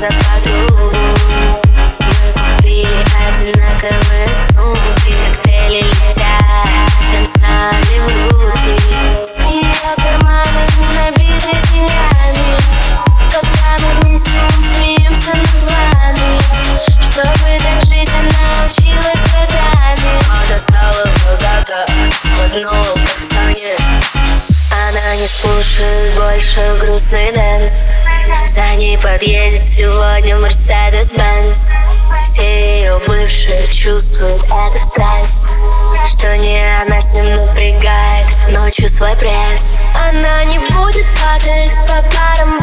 за подругу Мы купили одинаковые сумки Коктейли летят нам сами руки. Ее карманы набиты деньгами. Когда мы вместе смеемся над вами. Чтобы так жить, она училась годами. Она стала богата одно касание Она не слушает больше грустный dance За ней подъедет сегодня Мерседес-Бенц Все ее бывшие чувствуют этот стресс Что не она с ним напрягает ночью свой пресс. Она не будет падать по парам